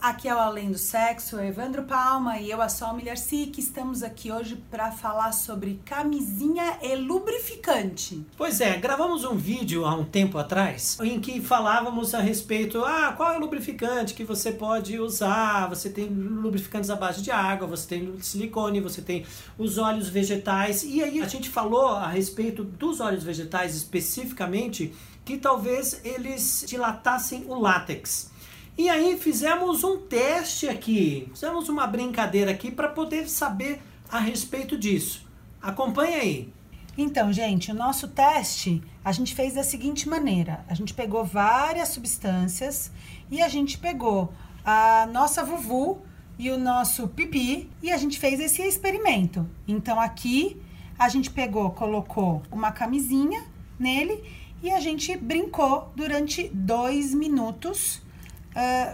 Aqui é o Além do Sexo, Evandro Palma e eu, a Sol Milharci, que estamos aqui hoje para falar sobre camisinha e lubrificante. Pois é, gravamos um vídeo há um tempo atrás em que falávamos a respeito, ah, qual é o lubrificante que você pode usar? Você tem lubrificantes à base de água, você tem silicone, você tem os óleos vegetais. E aí a gente falou a respeito dos óleos vegetais especificamente que talvez eles dilatassem o látex. E aí fizemos um teste aqui, fizemos uma brincadeira aqui para poder saber a respeito disso. Acompanha aí. Então, gente, o nosso teste a gente fez da seguinte maneira: a gente pegou várias substâncias e a gente pegou a nossa vuvu e o nosso pipi e a gente fez esse experimento. Então, aqui a gente pegou, colocou uma camisinha nele e a gente brincou durante dois minutos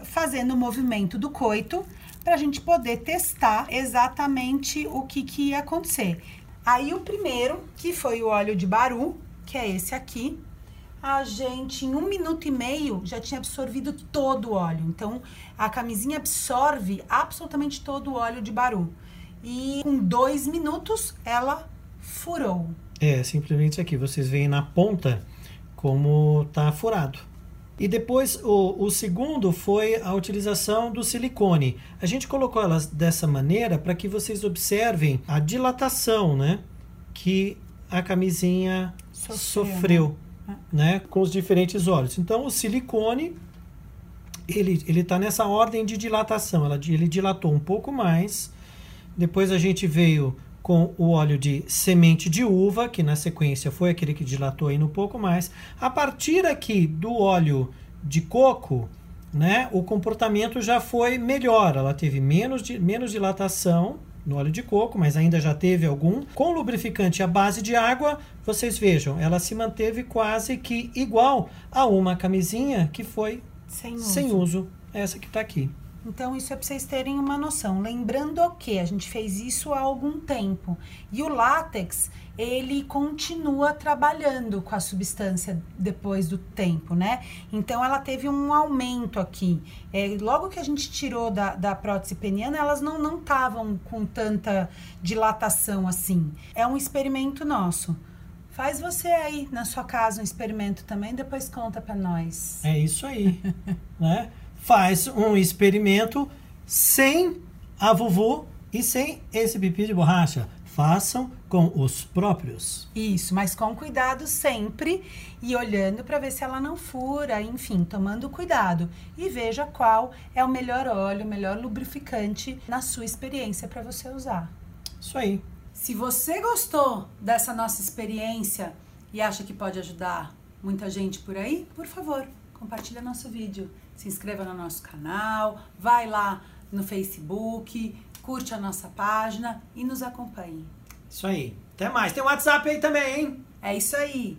fazendo o movimento do coito para a gente poder testar exatamente o que, que ia acontecer. Aí o primeiro, que foi o óleo de baru, que é esse aqui, a gente em um minuto e meio já tinha absorvido todo o óleo. Então a camisinha absorve absolutamente todo o óleo de baru. E com dois minutos ela furou. É, simplesmente aqui vocês veem na ponta como tá furado. E depois o, o segundo foi a utilização do silicone. A gente colocou elas dessa maneira para que vocês observem a dilatação, né? Que a camisinha sofreu, sofreu né? né? Com os diferentes óleos. Então o silicone ele ele está nessa ordem de dilatação. Ela, ele dilatou um pouco mais. Depois a gente veio com o óleo de semente de uva, que na sequência foi aquele que dilatou ainda um pouco mais. A partir aqui do óleo de coco, né, o comportamento já foi melhor. Ela teve menos, de, menos dilatação no óleo de coco, mas ainda já teve algum. Com lubrificante à base de água, vocês vejam, ela se manteve quase que igual a uma camisinha que foi sem uso, sem uso essa que está aqui. Então, isso é para vocês terem uma noção. Lembrando que a gente fez isso há algum tempo. E o látex, ele continua trabalhando com a substância depois do tempo, né? Então, ela teve um aumento aqui. É, logo que a gente tirou da, da prótese peniana, elas não estavam com tanta dilatação assim. É um experimento nosso. Faz você aí, na sua casa, um experimento também, depois conta para nós. É isso aí, né? Faz um experimento sem a vovô e sem esse pipi de borracha. Façam com os próprios. Isso, mas com cuidado sempre e olhando para ver se ela não fura, enfim, tomando cuidado. E veja qual é o melhor óleo, o melhor lubrificante na sua experiência para você usar. Isso aí. Se você gostou dessa nossa experiência e acha que pode ajudar muita gente por aí, por favor, compartilha nosso vídeo se inscreva no nosso canal, vai lá no Facebook, curte a nossa página e nos acompanhe. Isso aí. Até mais. Tem WhatsApp aí também, hein? É isso aí.